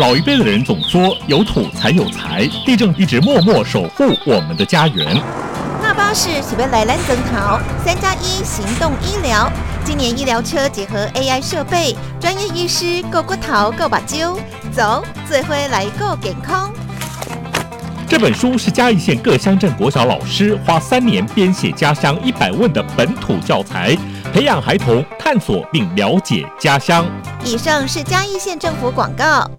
老一辈的人总说“有土才有财”，地震一直默默守护我们的家园。那巴士喜为来兰登桃三加一行动医疗，今年医疗车结合 AI 设备，专业医师够骨头够把揪，走最会来够健康。这本书是嘉义县各乡镇国小老师花三年编写家乡一百问的本土教材，培养孩童探索并了解家乡。以上是嘉义县政府广告。